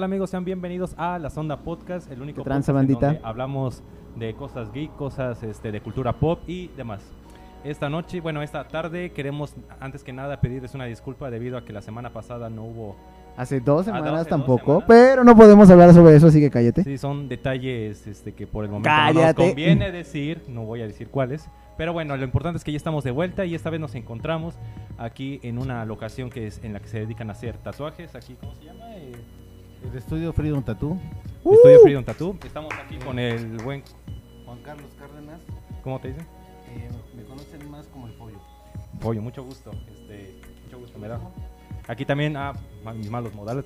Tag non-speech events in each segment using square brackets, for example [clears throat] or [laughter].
Hola amigos, sean bienvenidos a La Sonda Podcast, el único ¿Qué tranza, podcast en bandita? donde hablamos de cosas geek, cosas este, de cultura pop y demás. Esta noche, bueno, esta tarde queremos antes que nada pedirles una disculpa debido a que la semana pasada no hubo... Hace dos Ah, semanas hace dos tampoco, semanas. pero no podemos hablar sobre eso, así que cállate. Sí, son detalles este, que por el momento no nos Cállate. conviene decir, no voy a decir cuáles. Pero bueno, lo importante es que ya estamos de vuelta y esta vez nos encontramos aquí en una locación que es en la que se dedican a hacer tatuajes. Aquí, ¿cómo se llama? Eh, El estudio Freedom Tattoo. Uh. Estudio Freedom Tattoo. Estamos aquí con el buen... Juan Carlos Cárdenas. ¿Cómo te dicen? eh, me conocen más como el pollo. Pollo, mucho gusto. Este, mucho gusto me da. Aquí también, ah, ma- mis malos modales.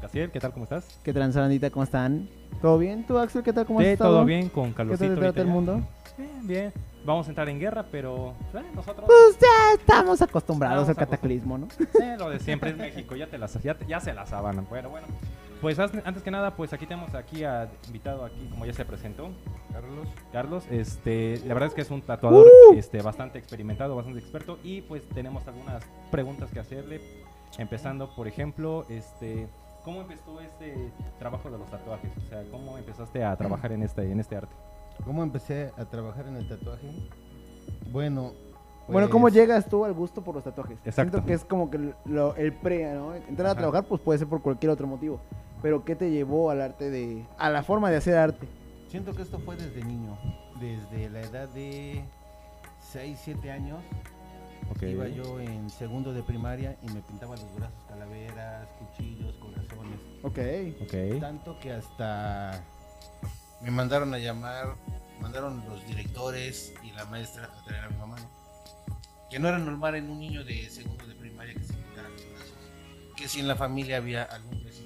Casiel, ¿qué tal? ¿Cómo estás? ¿Qué tranza, bandita? ¿Cómo están? ¿Todo bien? ¿Tú, Axel? ¿Qué tal? ¿Cómo Sí, estado? todo bien con ¿Qué calorcito. tal te trata el mundo? Bien, bien. Vamos a entrar en guerra, pero eh, nosotros... Pues ya estamos acostumbrados Estamos al cataclismo, ¿no? Sí, lo de siempre es México, ya te las ya, te- ya se la sabanan. Bueno, bueno. Pues antes que nada, pues aquí tenemos aquí a invitado aquí, como ya se presentó, Carlos. Carlos. Este, la verdad es que es un tatuador Uh. este bastante experimentado, bastante experto y pues tenemos algunas preguntas que hacerle, empezando, por ejemplo, este ¿Cómo empezó este trabajo de los tatuajes? O sea, ¿cómo empezaste a trabajar en este, en este arte? ¿Cómo empecé a trabajar en el tatuaje? Bueno. Bueno, pues, ¿cómo llegas tú al gusto por los tatuajes? Exacto. Siento que es como que lo- el pre, ¿no? Entrar a Ajá. trabajar, pues puede ser por cualquier otro motivo. Pero ¿qué te llevó al arte de... a la forma de hacer arte? Siento que esto fue desde niño. Desde la edad de 6, 7 años. Ok. Iba yo en segundo de primaria y me pintaba los brazos calaveras, cuchillos, corazones. Ok. Ok. Tanto que hasta me mandaron a llamar, mandaron los directores y la maestra a traer a mi mamá. ¿no? Que no era normal en un niño de segundo de primaria que se pintara los brazos. Que si en la familia había algún brasileño.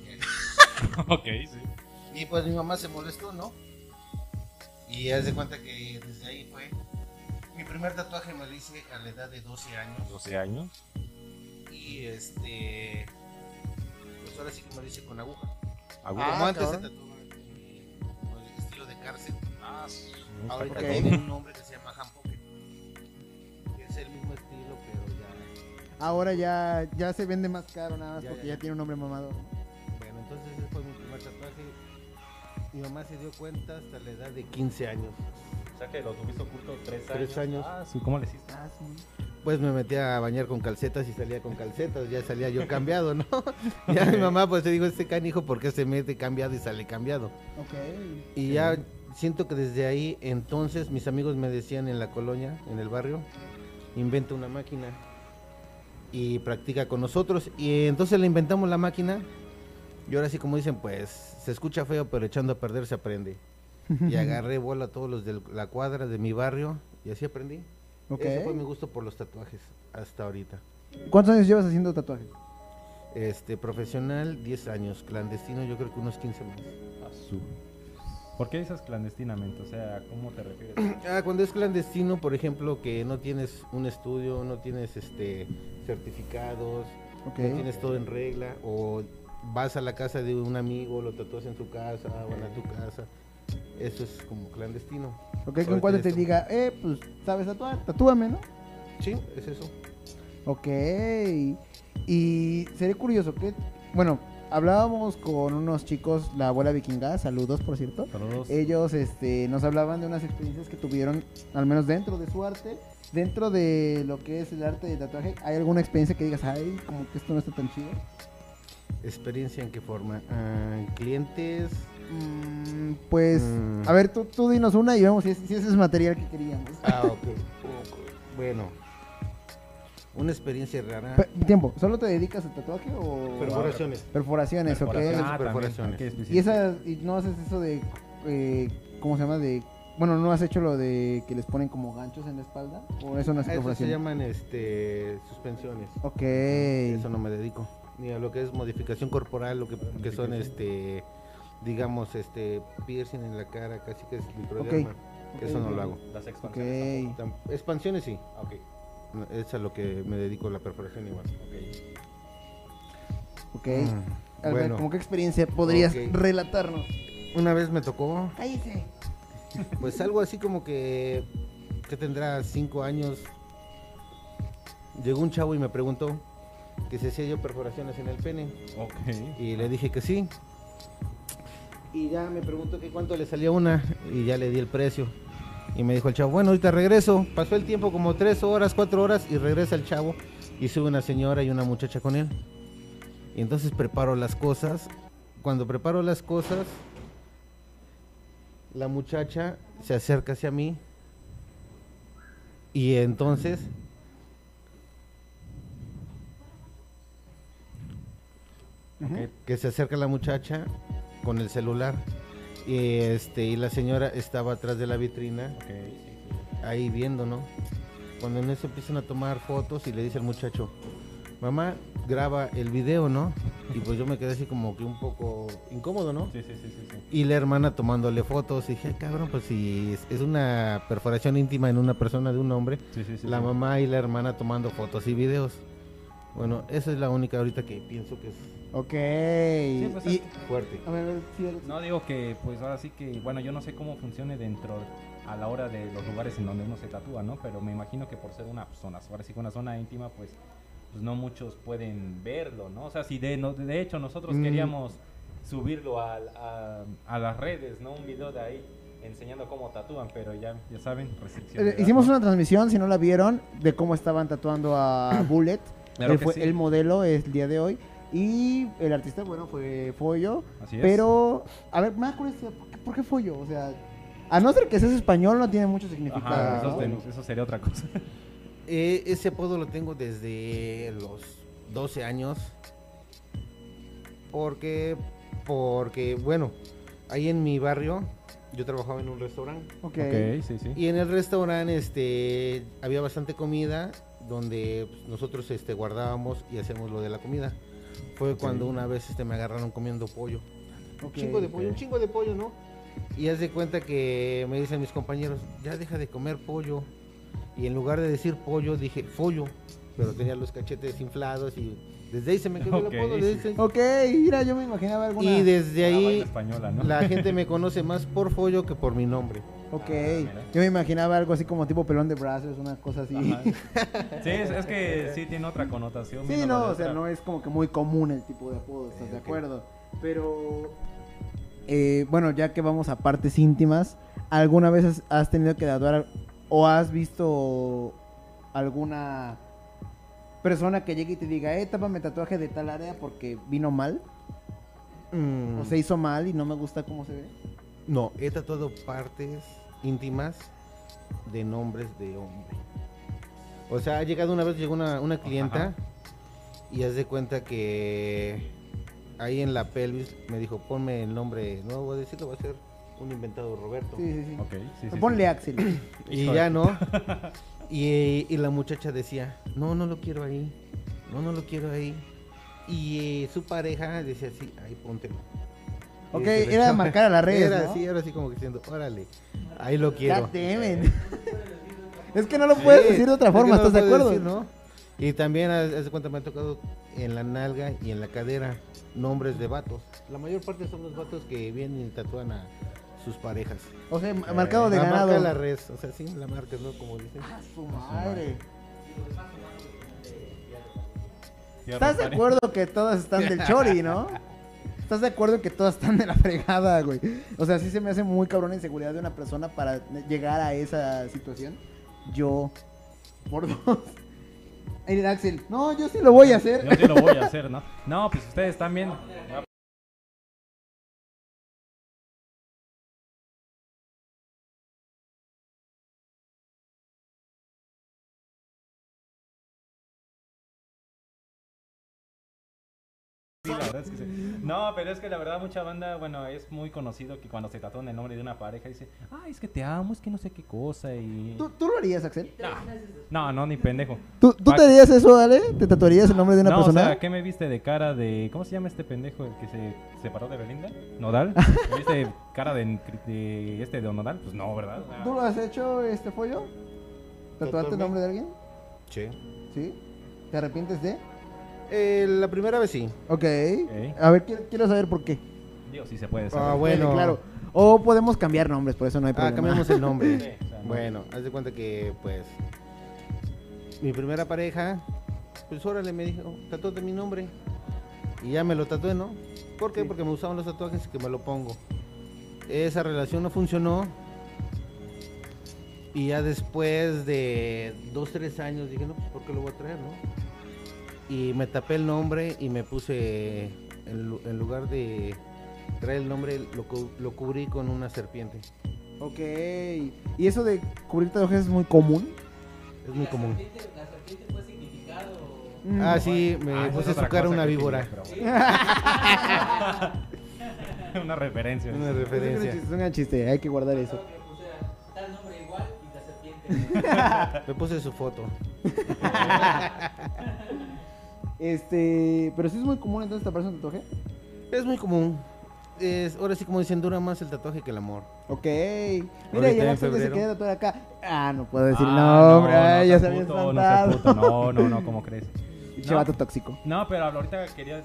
[laughs] ok, sí. Y pues mi mamá se molestó, ¿no? Y haz de cuenta que desde ahí fue. Mi primer tatuaje me lo hice a la edad de 12 años. 12 años. Y este. Pues ahora sí que me lo hice con aguja. Aguja. Como Ah, antes se tatuaba con el estilo de cárcel. Ah, sí. Ahorita tiene un nombre que se llama handpoke. Que es el mismo estilo, pero ya. Ahora ya, ya se vende más caro nada más Ya, porque ya, ya, ya. tiene un nombre mamado. Ese fue mi primer tatuaje. Mi mamá se dio cuenta hasta la edad de 15 años. O sea que lo tuviste oculto 3 años. Tres años. Ah, sí, ¿cómo le hiciste? Ah, sí. Pues me metí a bañar con calcetas y salía con calcetas, ya salía yo [laughs] cambiado, ¿no? ya mi mamá pues te dijo, este canijo, ¿por qué se mete cambiado y sale cambiado? Ok. Y ya siento que desde ahí, entonces mis amigos me decían en la colonia, en el barrio, inventa una máquina y practica con nosotros. Y entonces le inventamos la máquina y ahora sí como dicen, pues se escucha feo, pero echando a perder se aprende. Y [laughs] agarré bola a todos los de la cuadra de mi barrio y así aprendí. Ok. Ese fue mi gusto por los tatuajes hasta ahorita. ¿Cuántos años llevas haciendo tatuajes? Este, profesional, 10 años. Clandestino, yo creo que unos 15 más. Azul. ¿Por qué dices clandestinamente? O sea, ¿cómo te refieres? [clears throat] Ah, cuando es clandestino, por ejemplo, que no tienes un estudio, no tienes este certificados, no tienes todo en regla, o vas a la casa de un amigo, lo tatúas en su casa, van a tu casa. Eso es como clandestino. Ok, que en cuanto te diga, eh, pues, ¿sabes tatuar? Tatúame, ¿no? Sí, es eso. Ok. Y sería curioso que, bueno, hablábamos con unos chicos, la abuela vikinga, saludos por cierto. Saludos. Ellos este, nos hablaban de unas experiencias que tuvieron, al menos dentro de su arte, dentro de lo que es el arte de tatuaje. ¿Hay alguna experiencia que digas, ay, como que esto no está tan chido? ¿Experiencia en qué forma? Ah, clientes. Mm, pues, Mm. a ver, tú, tú dinos una y vemos si, es- si ese es material que queríamos. Ah, ok. ok. Bueno, una experiencia rara. Pe- tiempo, ¿solo te dedicas al tatuaje o...? Perforaciones. Perforaciones, ok. Perforación. Ah, perforaciones. Y esas, y no haces eso de, eh, ¿cómo se llama? De, bueno, ¿no has hecho lo de que les ponen como ganchos en la espalda? ¿O eso no es A eso se llaman este suspensiones. Ok. Eso no me dedico. Ni a lo que es modificación corporal, lo que, que son este digamos este piercing en la cara, casi que es microderma. Ok, Eso no lo hago. Las Ok. expansiones. Tam- Expansiones sí. Es a lo que me dedico la perforación igual. Ok. Ok. Mm, A ver, bueno. ¿cómo qué experiencia podrías relatarnos? Una vez me tocó, Cállese. pues algo así como que que tendrá cinco años. Llegó un chavo y me preguntó que si hacía yo perforaciones en el pene Ok. y le dije que sí. Y ya me preguntó que cuánto le salía una y ya le di el precio. Y me dijo el chavo, bueno, ahorita regreso. Pasó el tiempo como tres horas, cuatro horas y regresa el chavo y sube una señora y una muchacha con él. Y entonces preparo las cosas. Cuando preparo las cosas, la muchacha se acerca hacia mí y entonces Que se acerca la muchacha con el celular y este y la señora estaba atrás de la vitrina ahí viendo, ¿no? Cuando en eso empiezan a tomar fotos y le dice al muchacho, mamá, graba el video, ¿no? Y pues yo me quedé así como que un poco incómodo, ¿no? Sí, sí, sí, sí, sí. Y la hermana tomándole fotos y dije, "Ay, cabrón, pues si es, una perforación íntima en una persona de un hombre, Sí, sí, sí, la mamá y la hermana tomando fotos y videos. Bueno, esa es la única ahorita que pienso que es Ok. pues, y, fuerte. a ver, a ver, sí. No digo que, pues ahora sí que, bueno, yo no sé cómo funcione dentro a la hora de los lugares en donde uno se tatúa, ¿no? Pero me imagino que por ser una zona, ahora sí que una zona íntima, pues, pues no muchos pueden verlo, ¿no? O sea, si de, no- de hecho nosotros Mm. queríamos subirlo a, a las redes, ¿no? Un video de ahí enseñando cómo tatúan, pero ya, ya saben, restricción. Eh, hicimos una transmisión, si no la vieron, de cómo estaban tatuando a Bullet. Claro Él que fue sí. el modelo es el día de hoy. Y el artista, bueno, fue Follo. Así es. Pero, a ver, me da curiosidad, ¿por qué, por qué Follo? O sea, a no ser que seas español, no tiene mucho significado. Ajá, eso, ¿no? ten- eso sería otra cosa. [laughs] Eh, ese apodo lo tengo desde los 12 años. Porque, porque, bueno, ahí en mi barrio yo trabajaba en un restaurante. Ok. ok, sí, sí. Y en el restaurante este, había bastante comida donde pues, nosotros este, guardábamos y hacíamos lo de la comida. Fue cuando una vez este, me agarraron comiendo pollo. Un chingo de pollo, un chingo de pollo, ¿no? Y haz de cuenta que me dicen mis compañeros, ya deja de comer pollo. Y en lugar de decir pollo, dije follo. Pero tenía los cachetes inflados y desde ahí se me quedó Ok, el apodo. sí. desde ese- Ok, mira, yo me imaginaba alguna. Y desde Ah, ahí española, ¿no? la gente [laughs] me conoce más por follo que por mi nombre. Ok, mira. yo me imaginaba algo así como tipo pelón de brazos, una cosa así. Ajá. [laughs] Sí, es, es que sí tiene otra connotación. Sí, no, o sea, no es como que muy común el tipo de apodo, ¿estás de acuerdo? Pero, eh, bueno, ya que vamos a partes íntimas, ¿alguna vez has, has tenido que tatuar o has visto alguna persona que llegue y te diga, eh, tápame tatuaje de tal área porque vino mal? Mm, O se hizo mal y no me gusta cómo se ve. No, he tatuado partes íntimas de nombres de hombre. O sea, ha llegado una vez, llegó una, una clienta Ajá. y haz de cuenta que ahí en la pelvis me dijo, ponme el nombre, no voy a decirlo, va a ser un inventado Roberto. Sí, sí, sí. Ok, sí, sí, Ponle sí. Axel. Y [coughs] ya no. [laughs] Y, y la muchacha decía, no, no lo quiero ahí. No, no lo quiero ahí. Y eh, su pareja decía así, ahí póntelo. Ok, era marcar a las redes, Era ¿no? así, era así como que diciendo, órale, ahí lo quiero. It. [laughs] Es que no lo puedes Sí, decir de otra es que forma, no ¿estás de acuerdo? decir, ¿no? Y también, de cuenta, me ha tocado en la nalga y en la cadera nombres de vatos. La mayor parte son los vatos que vienen y tatúan a sus parejas. O sea, marcado de la ganado. marca la res, o sea, sí, la marca, ¿no? Como dicen. Ah, su madre. ¿Estás de acuerdo que todas están del [laughs] chori, no? ¿Estás de acuerdo que todas están de la [laughs] fregada, güey? O sea, sí se me hace muy cabrón la inseguridad de una persona para llegar a esa situación. Yo, por dos. [laughs] El Axel, no, yo sí lo voy a hacer. Yo sí lo voy a hacer, ¿no? [laughs] No, pues ustedes también. Sí, la verdad es que sí. No, pero es que la verdad mucha banda, bueno, es muy conocido que cuando se tatúan el nombre de una pareja dice, ay, es que te amo, es que no sé qué cosa y... ¿Tú, tú lo harías, Axel? No, no, ni pendejo. ¿Tú, tú te harías eso, Ale? ¿Te tatuarías el nombre de una no, persona? o sea, ¿qué me viste de cara de... ¿Cómo se llama este pendejo el que se separó de Belinda? ¿Nodal? ¿Me viste cara de, de este de Nodal? Pues no, ¿verdad? O sea, ¿Tú lo has hecho, este pollo? ¿Tatuarte el nombre de alguien? Sí. ¿Sí? ¿Te arrepientes de? Eh, la primera vez sí. Ok. A ver, quiero, quiero saber por qué. Digo, sí se puede Ah, saber. bueno. Sí, claro. O podemos cambiar nombres, por eso no hay Ah, problema. cambiamos el nombre. [laughs] Sí, o sea, no. Bueno, haz de cuenta que, pues, mi primera pareja, pues órale, me dijo, tatúate mi nombre. Y ya me lo tatué, ¿no? ¿Por qué? Sí. Porque me usaban los tatuajes y que me lo pongo. esa relación no funcionó. Y ya después de dos, tres años dije, no, pues ¿por qué lo voy a traer, no? Y me tapé el nombre y me puse, en, lu- en lugar de traer el nombre, lo, cu- lo cubrí con una serpiente. Ok. ¿Y eso de cubrir tatuajes es muy común? Es muy común. La serpiente fue significado. Mm. Ah, sí, me Ah, puse cara cosa una víbora. tiene. [laughs] [laughs] Una referencia. Una referencia. es un chiste, hay que guardar eso. Que pusiera tal nombre igual y la serpiente. [laughs] Me puse su foto. Este, pero sí es muy común entonces taparse un tatuaje. Es muy común. Es, ahora sí, como dicen, dura más el tatuaje que el amor. Ok. Mira, Ahorita y el en Axel que se quería tatuar acá. Ah, no puedo decir Ah, nombre. ay, ya se había puto, no espantado. No, no, no, ¿cómo crees? [laughs] Pinche No. vato tóxico. No, pero ahorita quería,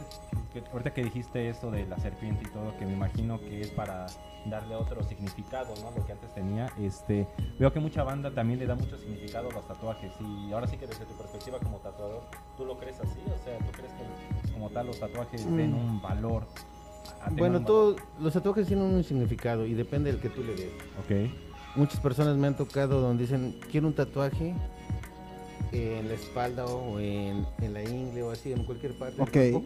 que- ahorita que dijiste esto de la serpiente y todo, que me imagino que es para darle otro significado, ¿no? Lo que antes tenía, este, veo que mucha banda también le da mucho significado a los tatuajes y ahora sí que desde tu perspectiva como tatuador, ¿tú lo crees así? O sea, ¿tú crees que como tal los tatuajes den Mm. un valor? Bueno, un todos los tatuajes tienen un significado y depende del que tú le des. Ok, Muchas personas me han tocado donde dicen, quiero un tatuaje en la espalda o en, en la ingle o así, en cualquier parte. del Ok. cuerpo.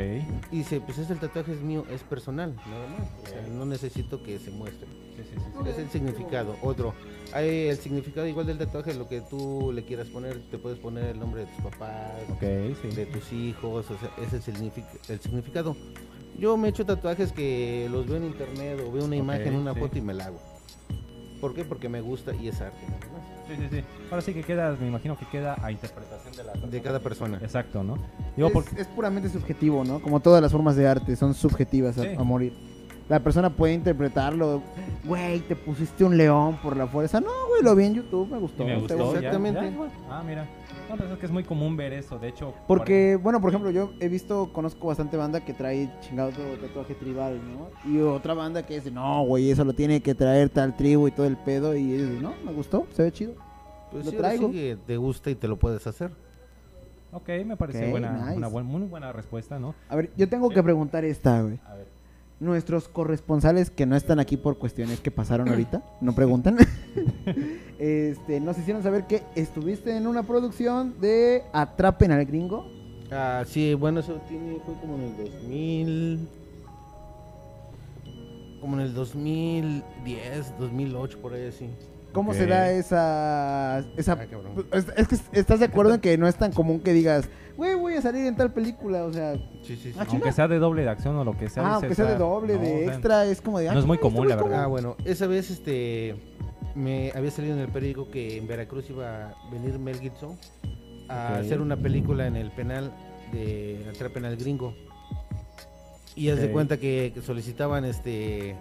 Ok, Y dice, pues ese tatuaje es mío, es personal, nada más. O sea, Ok. no necesito que se muestre. sí, sí, sí, sí. Es el significado. Otro, hay el significado igual del tatuaje, lo que tú le quieras poner, te puedes poner el nombre de tus papás, de tus hijos, o sea, ese es el, signific- el significado. Yo me he hecho tatuajes que los veo en internet o veo una imagen, una foto y me la hago. ¿Por qué? Porque me gusta y es arte. nada más. Sí, sí, sí. Ahora sí que queda, me imagino que queda a interpretación de la De cada persona. Exacto, ¿no? Digo, es, porque... es puramente subjetivo, ¿no? Como todas las formas de arte, son subjetivas a, Sí. a morir. La persona puede interpretarlo, güey, te pusiste un león por la fuerza. No, güey, lo vi en YouTube, me gustó. Y me ¿te gustó. ya, Exactamente. ya, ah, mira. No, pues es que es muy común ver eso. De hecho, Porque, bueno, por ejemplo, yo he visto, conozco bastante banda que trae chingado tatuaje tribal, ¿no? Y otra banda que dice, no, güey, eso lo tiene que traer tal tribu y todo el pedo. Y digo, no, me gustó, se ve chido. Pues Lo sí, ahora sí traigo. que te gusta y te lo puedes hacer. Ok, me parece Ok, buena, nice. una buen- muy buena respuesta, ¿no? A ver, yo tengo Sí. que preguntar esta, güey. A ver. Nuestros corresponsales que no están aquí por cuestiones que pasaron ahorita, [laughs] no preguntan. [laughs] este, nos hicieron saber que estuviste en una producción de Atrapen al Gringo. Ah, sí, bueno, eso tiene, fue como en el 2000. Como en el 2010, 2008, por ahí así. ¿Cómo Ok. se da esa esa es, es que estás de acuerdo en que no es tan común que digas, güey, voy a salir en tal película, o sea, Sí, sí, sí. Ah, Aunque sea de doble de acción o lo que sea. ah, aunque sea de ah, doble, no, de o sea, extra, es como de, ah, no es muy común, la verdad. Ah, bueno, esa vez este me había salido en el periódico que en Veracruz iba a venir Mel Gibson a hacer una película en el penal de Atrapen al Gringo. Y haz de Ok. cuenta que, que solicitaban este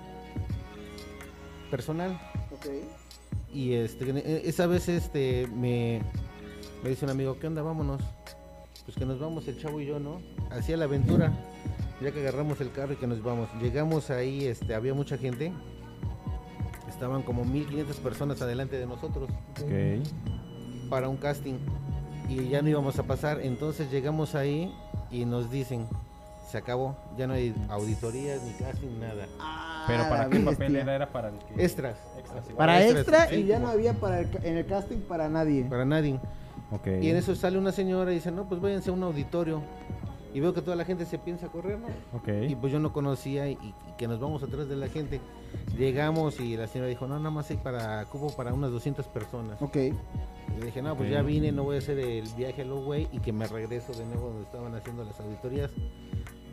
personal Ok. Y este e- esa vez este me, me dice un amigo, "¿Qué onda? Vámonos." Pues que nos vamos el chavo y yo, ¿no? Hacia la aventura. Ya que agarramos el carro y que nos vamos. Llegamos ahí, este había mucha gente. Estaban como 1500 personas adelante de nosotros Ok. para un casting y ya no íbamos a pasar. Entonces llegamos ahí y nos dicen, se acabó, ya no hay auditorías ni casting, nada. Pero ¿para qué bestia. papel era? Era para el que... Extras, Extra, sí. Para extra y ya no había para el en el casting para nadie. para nadie. Ok. Y en eso sale una señora y dice, no, pues váyanse a un auditorio. Y veo que toda la gente se piensa correr, ¿no? Ok. Y pues yo no conocía y, y que nos vamos atrás de la gente. Llegamos y la señora dijo, no, nada más hay para cubo para unas 200 personas. Ok. Y le dije, no, pues ya vine, no voy a hacer el viaje a Low Way y que me regreso de nuevo donde estaban haciendo las auditorías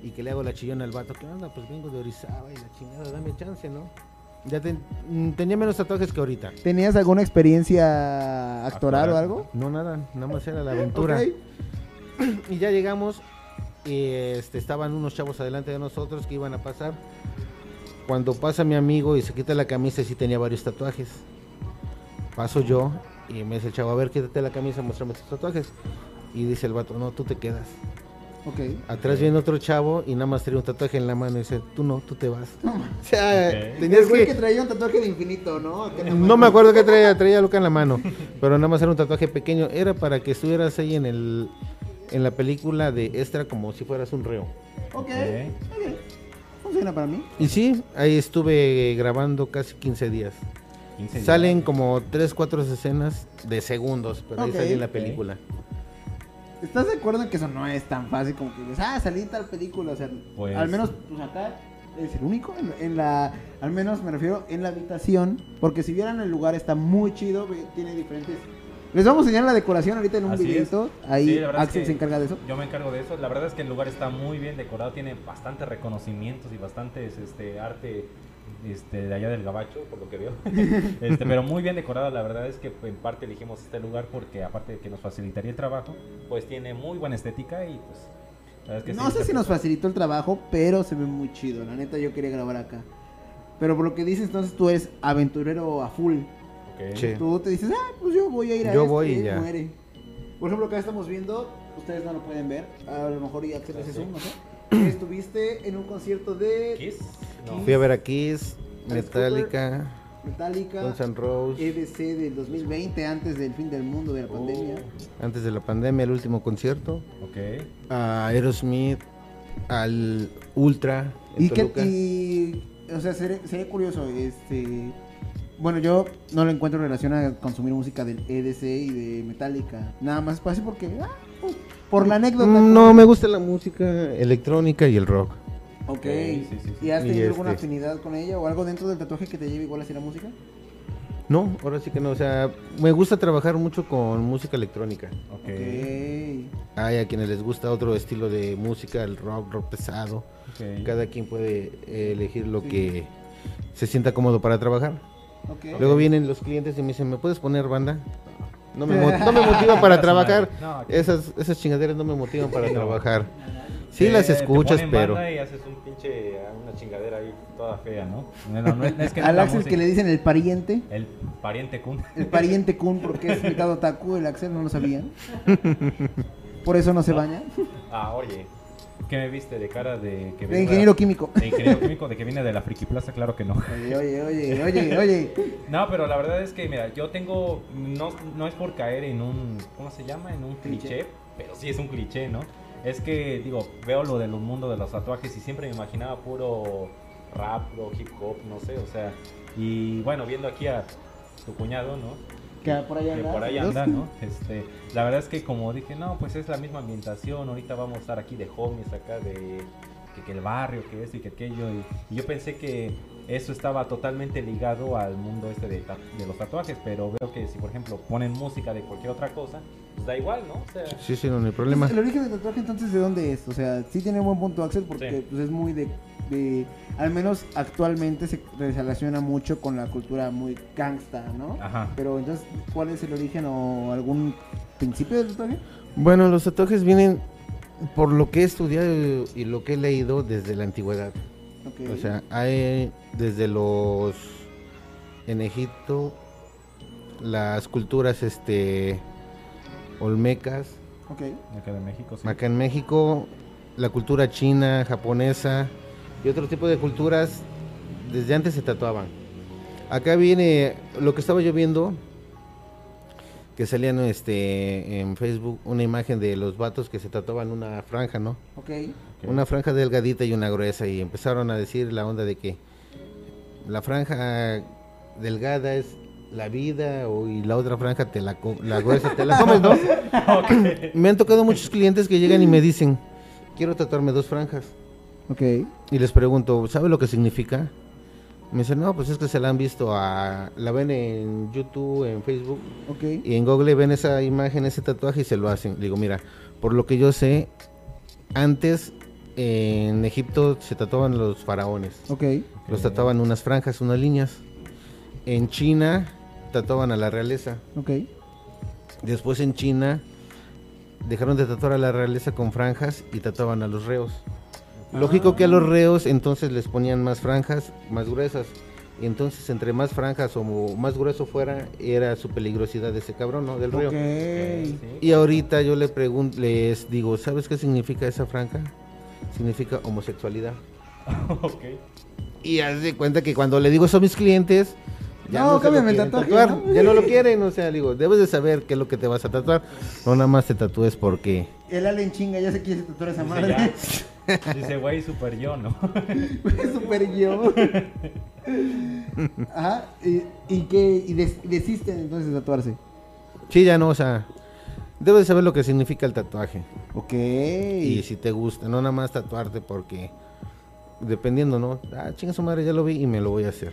y que le hago la chillona al vato. ¿Qué onda? Pues vengo de Orizaba y la chingada, dame chance, ¿no? Ya ten- mm, tenía menos tatuajes que ahorita. ¿Tenías alguna experiencia actoral o algo? No, nada, nada más era la aventura. [clears throat] Y ya llegamos y este, estaban unos chavos adelante de nosotros que iban a pasar. Cuando pasa mi amigo y se quita la camisa, y sí tenía varios tatuajes. Paso yo y me dice el chavo, a ver, quítate la camisa, muéstrame tus tatuajes. Y dice el vato, no, tú te quedas. Ok. Atrás viene otro chavo y nada más traía un tatuaje en la mano y dice, tú no, tú te vas. [laughs] O sea, Ok. tenías que... que traía un tatuaje de infinito, ¿no? No me acuerdo qué traía, traía loca en la mano, [laughs] pero nada más era un tatuaje pequeño. Era para que estuvieras ahí en el en la película de extra como si fueras un reo. Ok. Ok. ok. funciona para mí. Y sí, ahí estuve grabando casi 15 días. 15 días. Salen como 3, 4 escenas de segundos, pero ahí salí en la película. ¿Estás de acuerdo en que eso no es tan fácil como que dices, ah, salí en tal película? O sea, Pues- al menos, pues acá es el único. En, en la, al menos me refiero en la habitación. Porque si vieran el lugar, está muy chido. Tiene diferentes. Les vamos a enseñar la decoración ahorita en un Así es. videito. Ahí Sí, es Axel que se encarga de eso. Yo me encargo de eso. La verdad es que el lugar está muy bien decorado, tiene bastantes reconocimientos y bastantes este arte este, de allá del Gabacho, por lo que veo. [laughs] este, pero muy bien decorado. La verdad es que en parte elegimos este lugar porque aparte de que nos facilitaría el trabajo, pues tiene muy buena estética y pues la verdad es que No sí, sé si nos facilitó el trabajo, pero se ve muy chido. La neta, yo quería grabar acá. Pero por lo que dices, entonces tú eres aventurero a full. Ok. Sí. Tú te dices, ah, pues yo voy a ir a Yo esto", voy y ya. muere. Por ejemplo, acá estamos viendo, ustedes no lo pueden ver, a lo mejor ya Axel Ah, hace sí. zoom, no sé. [clears throat] Estuviste en un concierto de ¿Kiss? No. Fui a ver a Kiss, Alice Metallica, Metallica, Guns N' Roses, EBC del 2020, antes del fin del mundo de la pandemia. antes de la pandemia, el último concierto, Ok. a Aerosmith, al Ultra, en Y, que, y, o sea, sería, sería curioso, este... Bueno, yo no le encuentro relación a consumir música del EDC y de Metallica. Nada más pasa porque... ah, pues, por la anécdota. No, me gusta la música electrónica y el rock. Ok. sí, sí, sí. ¿Y has Y tenido alguna este- afinidad con ella o algo dentro del tatuaje que te lleve igual hacia la música? No, ahora sí que no, o sea, me gusta trabajar mucho con música electrónica. Ok. Ok. Hay a quienes les gusta otro estilo de música, el rock, rock pesado. ok. Cada quien puede eh, elegir lo que se sienta cómodo para trabajar. Ok. Luego vienen los clientes y me dicen, ¿me puedes poner banda? No me, [laughs] no me motiva para trabajar. No, Esas, esas chingaderas no me motivan para No. trabajar. Sí las te escuchas, ponen pero... banda Y haces un pinche, una chingadera ahí toda fea, ¿no? No, no, no, es que [laughs] no Al Axel música- que le dicen el pariente. El pariente Kun. El pariente [laughs] Kun porque es mitad otaku, el Axel no lo sabían. Por eso no se baña. Ah, oye. ¿Qué me viste de cara de que De ingeniero químico. de ingeniero químico de que viene de la Friki Plaza? Claro que no. Oye, oye, oye, oye, oye. No, pero la verdad es que, mira, yo tengo. No, no es por caer en un. ¿Cómo se llama? En un Cliché. cliché. Pero sí es un cliché, ¿no? Es que, digo, veo lo del mundo de los tatuajes y siempre me imaginaba puro rap o hip hop, no sé, o sea. Y bueno, viendo aquí a tu cuñado, ¿no? Que por ahí que anda. por ahí anda, ¿no? Este, la verdad es que como dije, no, pues es la misma ambientación, ahorita vamos a estar aquí de homies acá de que, que el barrio, que esto y que aquello, y, y yo pensé que eso estaba totalmente ligado al mundo este de, los tatuajes, pero veo que si por ejemplo ponen música de cualquier otra cosa, pues da igual, ¿no? O sea, Sí, sí, no, no hay problema. ¿El origen del tatuaje entonces de dónde es? O sea, sí tiene buen punto Axel porque Sí. pues, es muy de, de- Al menos actualmente se relaciona mucho con la cultura muy gangsta, ¿no? ajá. Pero entonces, ¿cuál es el origen o algún principio del tatuaje? Bueno, los tatuajes vienen por lo que he estudiado y lo que he leído desde la antigüedad. O sea, hay desde los en Egipto las culturas este olmecas, Ok. Acá de México, sí. acá en México la cultura china, japonesa y otro tipo de culturas desde antes se tatuaban. Acá viene lo que estaba yo viendo que salían este en Facebook una imagen de los vatos que se tatuaban una franja, ¿no? Ok. Una franja delgadita y una gruesa y empezaron a decir la onda de que la franja delgada es la vida o, y la otra franja te la, la gruesa te la comes, ¿no? [laughs] Me han tocado muchos clientes que llegan y me dicen, quiero tatuarme dos franjas. Ok. Y les pregunto, ¿sabe lo que significa? Me dicen, no, pues es que se la han visto a... La ven en YouTube, en Facebook, Ok. y en Google ven esa imagen, ese tatuaje y se lo hacen. Digo, mira, por lo que yo sé, antes en Egipto se tatuaban los faraones. Ok. Los tatuaban unas franjas, unas líneas. En China tatuaban a la realeza. Ok. Después en China dejaron de tatuar a la realeza con franjas y tatuaban a los reos. Lógico que a los reos entonces les ponían más franjas, más gruesas. Y entonces entre más franjas o más grueso fuera, era su peligrosidad de ese cabrón, ¿no? Del. Sí. Y ahorita yo le pregunto, les digo, ¿sabes qué significa esa franja? Significa homosexualidad. [laughs] ok. Y haz de cuenta que cuando le digo eso a mis clientes, ya No, no, cámbiame el tatuaje, tatuar, ¿no? ya no lo quieren, o sea, digo, debes de saber qué es lo que te vas a tatuar, no nada más te tatúes porque El alien chinga, ya se quiere tatuar esa madre. ya. [laughs] Dice, güey, super yo, ¿no? Güey, super yo. [laughs] Ajá. ¿Y, y qué? ¿Y des- desisten entonces de tatuarse? Sí, ya no, o sea, debes saber lo que significa el tatuaje. Ok. Y si te gusta, no nada más tatuarte porque, dependiendo, ¿no? Ah, chinga su madre, ya lo vi y me lo voy a hacer.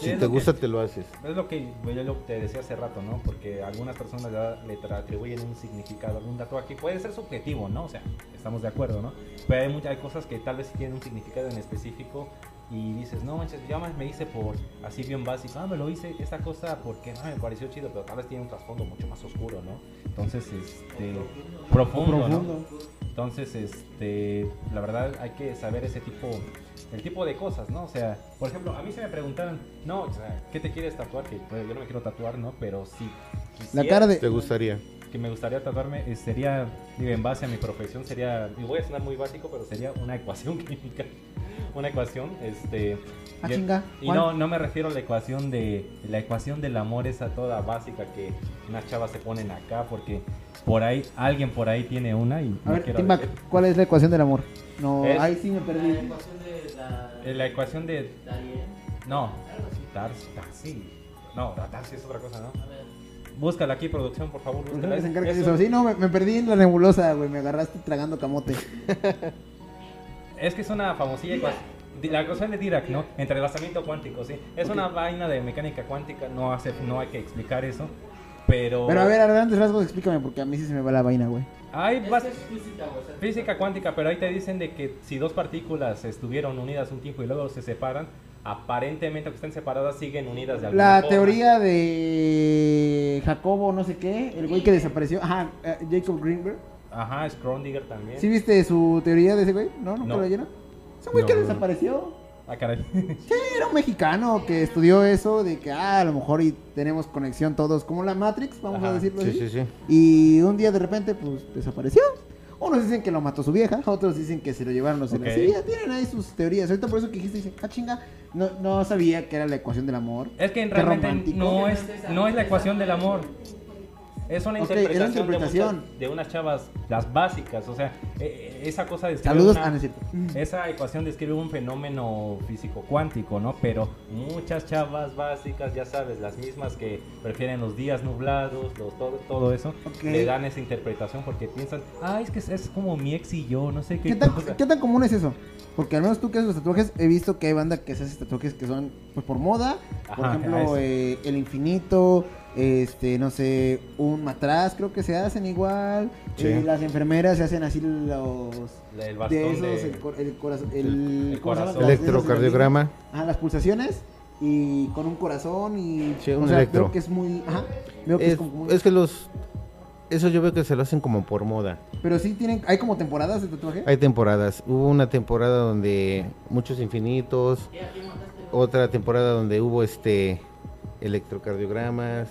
Si te lo que- gusta, te lo haces. Es lo que yo lo- te decía hace rato, ¿no? Porque algunas personas ya le atribuyen un significado a un tatuaje. Puede ser subjetivo, ¿no? O sea, estamos de acuerdo, ¿no? Pero hay, muchas, hay cosas que tal vez sí tienen un significado en específico y dices, no manches, ya más me hice por así bien básico. Ah, me lo hice esta cosa porque no me pareció chido, pero tal vez tiene un trasfondo mucho más oscuro, ¿no? Entonces, este. Profundo, ¿no? Profundo. Entonces, este, la verdad hay que saber ese tipo, el tipo de cosas, ¿no? O sea, por ejemplo, a mí se me preguntaron, no, o sea, ¿qué te quieres tatuar? Que pues, yo no me quiero tatuar, ¿no? Pero sí. La cara de. ¿Te gustaría? que me gustaría tatuarme eh, sería, digo, en base a mi profesión, sería, y voy a sonar muy básico, pero sería una ecuación [laughs] química. Una ecuación, este. Ah, y- chinga, Y no, no me refiero a la ecuación de. La ecuación del amor, esa toda básica que unas chavas se ponen acá, porque por ahí, alguien por ahí tiene una y A no ver, quiero Timbac, decir. ¿cuál es la ecuación del amor? No, Es- ahí sí me La perdí. ecuación de la... Eh, La ecuación de. No. Darcy. No, Darcy es otra cosa, ¿no? A ver, Búscala aquí, producción, por favor. ¿Por qué Búscala. no se encarga de Es eso? Sí, no, me, me perdí en la nebulosa, güey. Me agarraste tragando camote. [laughs] Es que es una famosilla ecuación. La ecuación de Dirac, ¿no? Entrelazamiento cuántico, sí. Es una vaina de mecánica cuántica, no, hace, no hay que explicar eso. Pero. Pero a ver, a grandes rasgos, explícame, porque a mí sí se me va la vaina, güey. Hay es bas- que es física, o sea, física cuántica, pero ahí te dicen de que si dos partículas estuvieron unidas un tiempo y luego se separan, aparentemente aunque estén separadas siguen unidas de alguna La forma. teoría de Jacobo, no sé qué, el güey que desapareció. Ajá, eh, Jacob Greenberg. Ajá, Schrödinger también. ¿Sí viste su teoría de ese güey? ¿No? ¿Nunca No. lo leyeron? Es un güey No, que no. desapareció. Ah, caray. [laughs] Sí, era un mexicano que estudió eso de que, ah, a lo mejor y tenemos conexión todos, como la Matrix, vamos a decirlo Sí, así. sí, sí. Y un día de repente, pues, desapareció. Unos dicen que lo mató su vieja, otros dicen que se lo llevaron los de la Ok. CIA. Tienen ahí sus teorías. Ahorita por eso que dijiste, dice, ah, chinga, no, no sabía que era la ecuación del amor. Es que realmente no es, no es la ecuación del amor. Es una es interpretación. De, muchas- de unas chavas, las básicas. O sea, eh, eh, esa cosa describe Saludos, una- ah, cierto. Esa ecuación describe un fenómeno físico cuántico, ¿no? Pero muchas chavas básicas, ya sabes, las mismas que prefieren los días nublados, los, todo, todo eso, le dan esa interpretación porque piensan, ah, es que es, es como mi ex y yo, no sé qué, ¿Qué tan, cosa". qué tan común es eso? Porque al menos tú que haces los tatuajes, he visto que hay banda que se hace tatuajes que son pues por moda. por Ajá, ejemplo, eso. eh, el infinito, este, no sé, un matraz, creo que se hacen igual. Sí. Eh, las enfermeras se hacen así los el de bastón esos, de... el, cor- el corazón, el, el ¿cómo se llama? corazón. Las- de esos Electrocardiograma. Ah, las pulsaciones y con un corazón y Sí, un o sea, electro. veo que es muy, ajá, veo que es, Es, como muy- es que los... Eso yo veo que se lo hacen como por moda. pero sí tienen, hay como temporadas de tatuaje. Hay temporadas. Hubo una temporada donde muchos infinitos, otra temporada donde hubo este electrocardiogramas,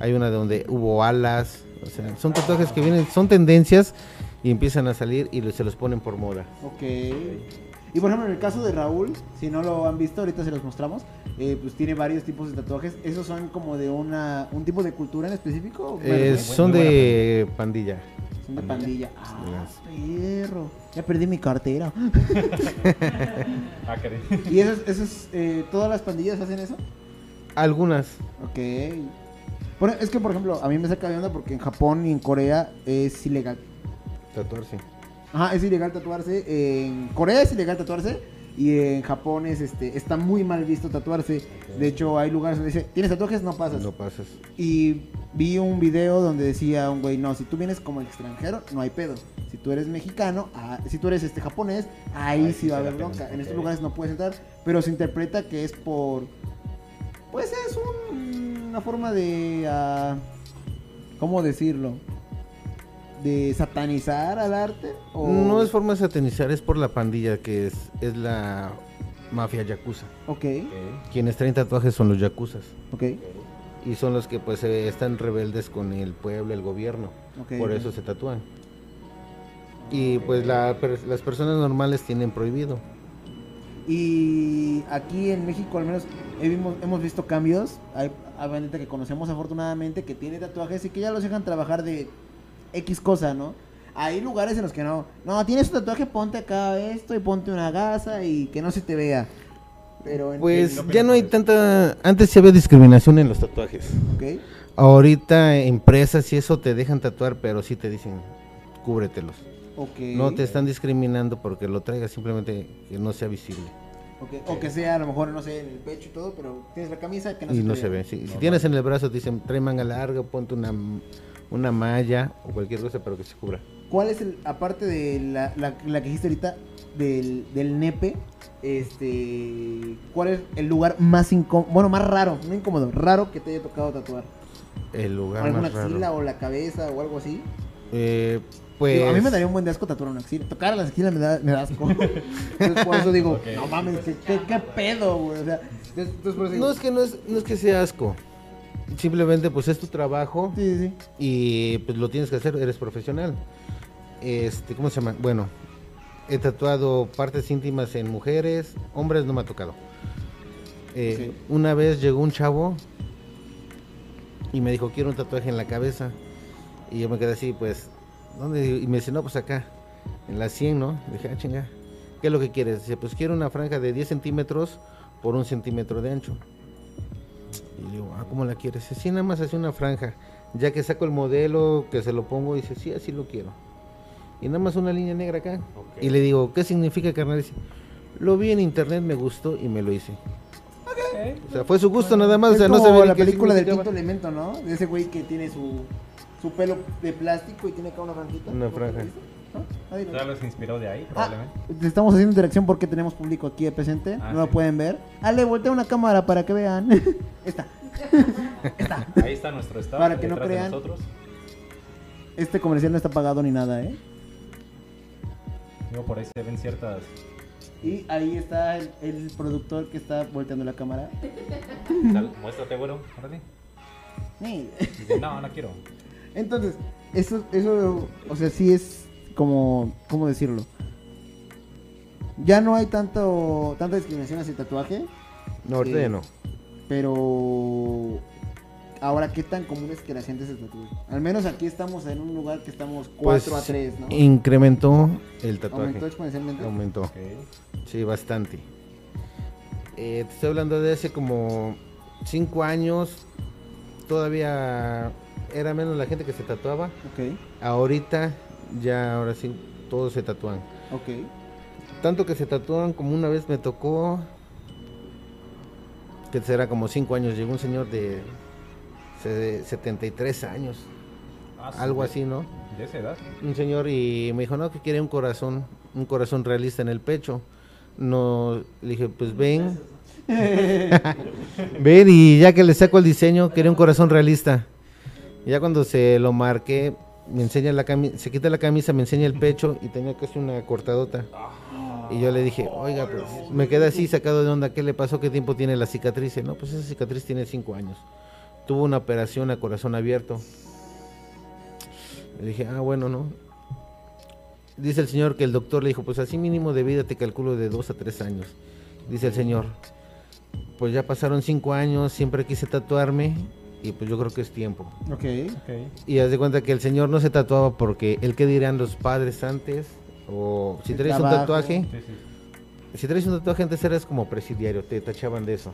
hay una donde hubo alas, o sea, son tatuajes que vienen, son tendencias y empiezan a salir y se los ponen por moda. Ok. Y por ejemplo, en el caso de Raúl, si no lo han visto, ahorita se los mostramos, eh, pues tiene varios tipos de tatuajes. ¿Esos son como de una un tipo de cultura en específico? Eh, son de pandilla. son de pandilla. Ah, perro. Ya perdí mi cartera. [laughs] Ah. ¿Y esos, esos eh, todas las pandillas hacen eso? Algunas. Ok. Por- es que, por ejemplo, a mí me saca de onda porque en Japón y en Corea es ilegal. Tatuarse. Ajá, es ilegal tatuarse. En Corea es ilegal tatuarse. Y en Japón es, este, está muy mal visto tatuarse. De hecho, hay lugares donde dice, ¿tienes tatuajes? No pasas. No pasas. Y vi un video donde decía un güey, no, si tú vienes como extranjero, no hay pedo. Si tú eres mexicano, ah, si tú eres este japonés, ahí Ahí sí va a haber bronca. En estos lugares no puedes entrar, pero se interpreta que es por... Pues es un- una forma de... ah, ¿Cómo decirlo? De satanizar al arte. O... No es forma de satanizar, es por la pandilla que es, es la mafia yakuza. Ok, Ok. Quienes traen tatuajes son los yakuzas. ok, Y son los que pues eh, están rebeldes con el pueblo, el gobierno. ok. Por eso se tatúan. Y pues la per- las personas normales tienen prohibido. Y aquí en México al menos hemos visto cambios. Hay, hay bandita que conocemos afortunadamente que tiene tatuajes y que ya los dejan trabajar de X cosa, ¿no? hay lugares en los que no. No, tienes un tatuaje, ponte acá esto y ponte una gasa y que no se te vea. Pero en Pues ¿qué ya no hay tanta... Antes sí había discriminación en los tatuajes. Ahorita empresas y eso te dejan tatuar, pero sí te dicen, cúbretelos. No te están discriminando porque lo traigas, simplemente que no sea visible. O que sea a lo mejor, no sé, en el pecho y todo, pero tienes la camisa que no y se no se ve. Si, si tienes en el brazo, te dicen, trae manga larga, ponte una, una malla o cualquier cosa, pero que se cubra. ¿Cuál es el, aparte de la, la, la que dijiste ahorita, del, del nepe, este, cuál es el lugar más incómodo, bueno, más raro, no incómodo, raro que te haya tocado tatuar? El lugar ¿Alguna más axila raro. o la cabeza o algo así? Eh, pues... Digo, a mí me daría un buen de asco tatuar una axila. Tocar a la axila me da, me da asco. [laughs] entonces por eso digo, no mames, ¿qué, qué, qué pedo, güey? O sea, entonces, entonces por eso digo, No es que no es, no es que sea asco. Simplemente pues es tu trabajo Sí, sí, sí. y pues lo tienes que hacer, eres profesional. Este, ¿cómo se llama? Bueno, he tatuado partes íntimas en mujeres, hombres no me ha tocado. Eh, Una vez llegó un chavo y me dijo, quiero un tatuaje en la cabeza. Y yo me quedé así, pues, ¿dónde? Y me dice, no, pues acá, en la 100, ¿no? dije, ah, chinga, ¿qué es lo que quieres? Dice, pues quiero una franja de 10 centímetros por un centímetro de ancho. Y le digo, ah, ¿cómo la quieres? Dice, sí, nada más así una franja. Ya que saco el modelo, que se lo pongo, dice, sí, así lo quiero. Y nada más una línea negra acá. Y le digo, ¿qué significa, carnal? Dice, lo vi en internet, me gustó y me lo hice. O sea, fue su gusto nada más. O sea, no como sabía la película del quinto elemento, ¿no? De ese güey que tiene su, su pelo de plástico y tiene acá una franjita. Una ¿No te franja. lo? ¿No? Lo se inspiró de ahí, Ah, probablemente. estamos haciendo interacción porque tenemos público aquí presente. Ah, no lo sí. pueden ver. Ale, voltea una cámara para que vean. [laughs] Esta. [laughs] Esta. Ahí está nuestro estado. Para que no de crean. nosotros. Este comercial no está pagado ni nada, ¿eh? Digo, por ahí se ven ciertas. Y ahí está el, el productor que está volteando la cámara. Muéstrate, güero. Órale. Sí. Dice, no, no quiero. Entonces, eso, eso, o sea, sí es como, ¿cómo decirlo? Ya no hay tanto, tanta discriminación hacia el tatuaje, No, ahorita ya no. pero ahora, ¿qué tan común es que la gente se tatúe? Al menos aquí estamos en un lugar que estamos 4 Pues, a 3, ¿no? Incrementó el tatuaje. Aumentó exponencialmente. Aumentó. Sí, bastante. Eh, te estoy hablando de hace como cinco años. Todavía era menos la gente que se tatuaba. Ahorita ya, ahora sí, todos se tatúan. Tanto que se tatúan como una vez me tocó, que será como cinco años, llegó un señor de se- 73 años, Ah, algo así, ¿no? De esa edad. Un señor y me dijo, no, que quiere un corazón, un corazón realista en el pecho. No, le dije, pues ven. [laughs] [laughs] ven y ya que le saco el diseño, quería un corazón realista. Y ya cuando se lo marqué, me enseña la camisa, se quita la camisa, me enseña el pecho y tenía casi una cortadota. Y yo le dije, oiga, pues me quedé así sacado de onda, ¿qué le pasó? ¿Qué tiempo tiene la cicatriz? No, pues esa cicatriz tiene cinco años. Tuvo una operación a corazón abierto. Le dije, ah, bueno, ¿no? Dice el señor que el doctor le dijo, pues así mínimo de vida te calculo de dos a tres años. Dice el señor, pues ya pasaron cinco años, siempre quise tatuarme y pues yo creo que es tiempo. Ok. Ok. Y haz de cuenta que el señor no se tatuaba porque el que dirán los padres antes, o si El traes un tatuaje, Sí, sí. si traes un tatuaje antes eras como presidiario, te tachaban de eso.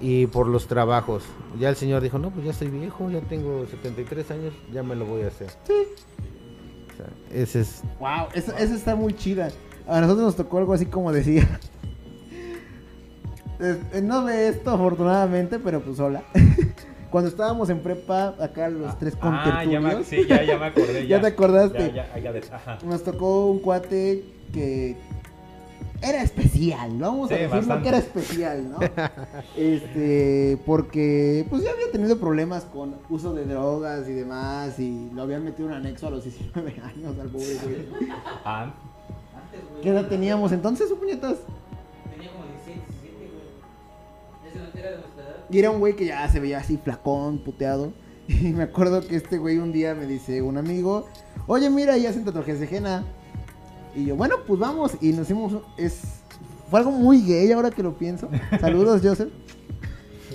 Y por los trabajos. Ya el señor dijo, no, pues ya soy viejo, ya tengo 73 años, ya me lo voy a hacer. O sea, ese es... Wow, esa, esa está muy chida. A nosotros nos tocó algo así como decía. [laughs] Eh, No ve esto afortunadamente, pero pues hola. [laughs] Cuando estábamos en prepa, acá los tres Ah, ya me, sí, ya, ya me acordé. [laughs] ¿Ya te acordaste? Ya, ya, ya de- ajá. nos tocó un cuate que era especial, vamos a Sí, decirlo bastante. que era especial, ¿no? [laughs] este, porque pues ya había tenido problemas con uso de drogas y demás y lo habían metido en un anexo a los 19 [laughs] años al pobre güey. Ah, Antes, güey. ¿Qué edad teníamos entonces, su puñetas? Tenía como 16, 17, güey. Ese no era de. Y era un güey que ya se veía así flacón, puteado. [laughs] Y me acuerdo que este güey un día me dice un amigo, oye mira, ya hacen tatuajes de henna. Y yo, bueno, pues vamos. Y nos hicimos, es, fue algo muy gay ahora que lo pienso. [laughs] Saludos, Joseph.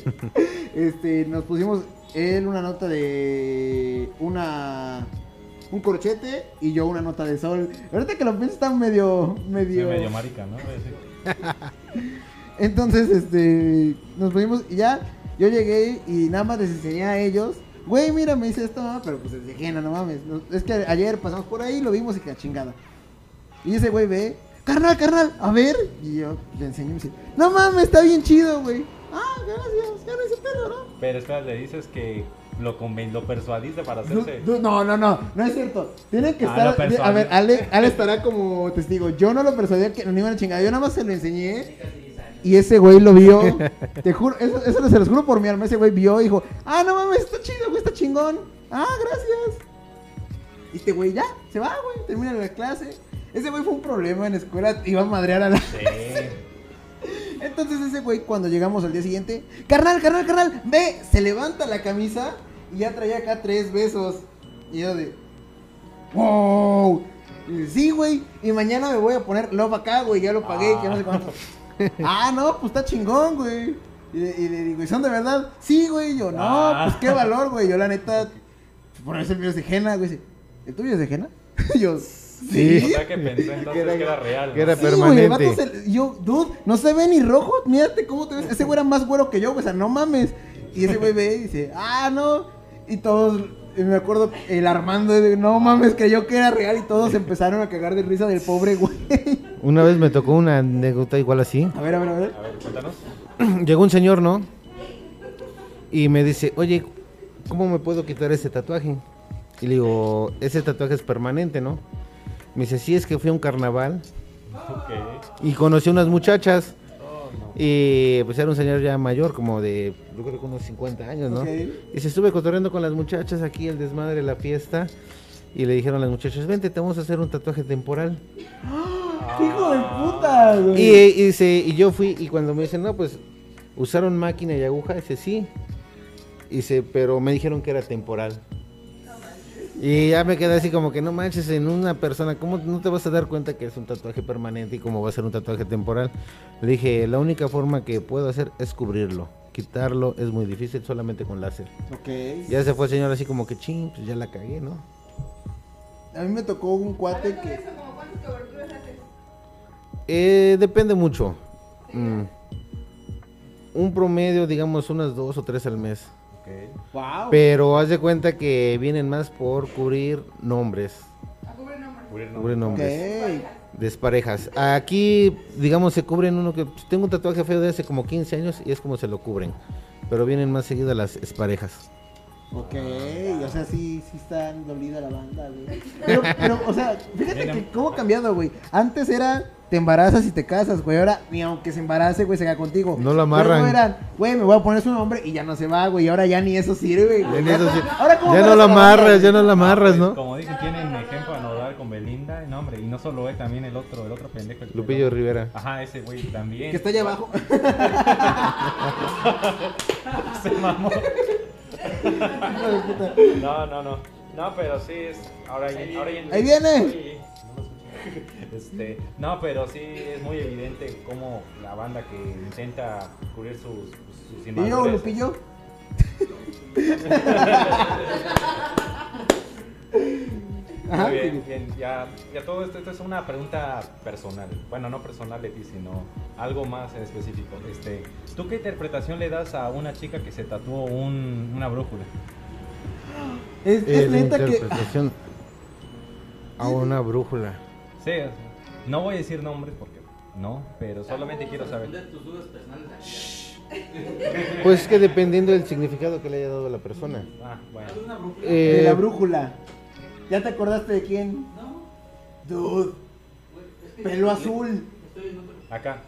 [laughs] Este, nos pusimos él una nota de una un corchete y yo una nota de sol. Ahorita que lo pienso está medio, medio... medio marica, ¿no? Entonces, este, nos fuimos y ya, yo llegué y nada más les enseñé a ellos. Güey, mira, me dice esto, pero pues es de ajena, no mames. No, es que ayer pasamos por ahí, lo vimos y que la chingada. Y ese güey ve, carnal, carnal, a ver. Y yo le enseño y me dice, no mames, está bien chido, güey. Ah, gracias, ya no hice pedo, ¿no? Pero espera, le dices que lo, lo persuadiste para No, hacerse. no, no, no, no es cierto. Tienen que Ah, estar. a ver, Ale, Ale estará como testigo. Yo no lo persuadí a que no iban a chingar. Yo nada más se lo enseñé. Y ese güey lo vio. Te juro, eso, eso se los juro por mi alma. Ese güey vio y dijo: Ah, no mames, está chido, güey, está chingón. Ah, gracias. Y este güey ya, se va, güey, termina la clase. Ese güey fue un problema en la escuela, iba a madrear a la. Sí. [laughs] Entonces ese güey cuando llegamos al día siguiente, carnal, carnal, carnal, ve, se levanta la camisa y ya traía acá tres besos. Y yo de, wow. Sí, güey, y mañana me voy a poner love acá, güey, ya lo pagué, que no sé cuánto. [laughs] ah, no, pues está chingón, güey. Y, le- y le digo, ¿y son de verdad? Sí, güey, yo, no, Ah. pues qué valor, güey. Yo la neta, por eso el mío es de Jena, güey. dice, ¿El tuyo es de Jena? Y [laughs] yo, sí. O sea que pensé entonces [laughs] que era, real. que era ¿no? Sí, güey, el vato permanente. se- yo, dude, no se ve ni rojo. Mírate cómo te ves. Ese güey era más güero que yo, güey. O sea, no mames. Y ese güey ve y dice, ah, no. Y todos, y me acuerdo, el Armando, de, no mames, creyó que era real. Y todos empezaron a cagar de risa del pobre güey. Una vez me tocó una anécdota igual así. A ver, a ver, a ver. A ver, cuéntanos. [clears throat] Llegó un señor, ¿no? Y me dice, oye, ¿cómo me puedo quitar ese tatuaje? Y le digo, ese tatuaje es permanente, ¿no? Me dice, sí, es que fui a un carnaval Ok. y conocí unas muchachas. Oh, no. Y pues era un señor ya mayor, como de, yo creo que unos 50 años, ¿no? Y se estuve cotorreando con las muchachas aquí, el desmadre, la fiesta. Y le dijeron a las muchachas, vente, te vamos a hacer un tatuaje temporal. Hijo de puta, güey. Y, y dice, y yo fui, y cuando me dicen, no, pues, ¿usaron máquina y aguja? Dice, sí. Dice, pero me dijeron que era temporal. Y ya me quedé así como que no manches en una persona, ¿cómo no te vas a dar cuenta que es un tatuaje permanente y cómo va a ser un tatuaje temporal? Le dije, la única forma que puedo hacer es cubrirlo. Quitarlo es muy difícil solamente con láser. Ok. Ya se fue el señor así como que ching, pues ya la cagué, ¿no? A mí me tocó un cuate que. eso, ¿como cuántas coberturas haces? Eh, depende mucho. Mm. Un promedio, digamos, unas dos o tres al mes. Ok. Wow. Pero haz de cuenta que vienen más por cubrir nombres, A cubrir nombres. Cubrir nombres, desparejas. Aquí, digamos, se cubren uno que tengo un tatuaje feo de hace como 15 años y es como se lo cubren. Pero vienen más seguidas las parejas. Ok, o sea, sí, sí está dolida la banda, güey. [laughs] Pero, pero, o sea, fíjate que cómo ha cambiado, güey. Antes era, te embarazas y te casas, güey. Ahora, ni aunque se embarace, güey, se queda contigo. No lo amarran. Luego eran, güey, me voy a poner su nombre y ya no se va, güey. Y ahora ya ni eso sirve, güey. Ya ni eso sí. [laughs] Ahora, ¿cómo Ya no la amarras, ya no lo amarras, ¿no? Como dicen, tienen ejemplo a nodar con Belinda. No, hombre, y no solo él, también el otro, el otro pendejo. el Lupillo pelón. Rivera. Ajá, ese güey también. Que está allá abajo. [laughs] Se mamó. [laughs] No, no, no. No, pero sí es. Ahora, ya- ahora ya- Ahí viene. Sí, no. [laughs] Este, no, pero sí es muy evidente cómo la banda que intenta cubrir sus, sus ¿Y yo. Lupillo? Muy bien, bien, ya, ya todo esto, esto es una pregunta personal. Bueno, no personal de ti, sino algo más en específico. Este, ¿Tú qué interpretación le das a una chica que se tatuó un- una brújula? Es, es Eh, la neta que. interpretación a una brújula. Sí, o sea, no voy a decir nombres porque no, pero solamente quiero saber. Responder tus dudas personales aquí. Pues es que dependiendo del significado que le haya dado a la persona. Ah, bueno. ¿Haz una brújula? De la Eh, brújula. ¿Ya te acordaste de quién? No, Dude, güey, es que- pelo azul. Acá.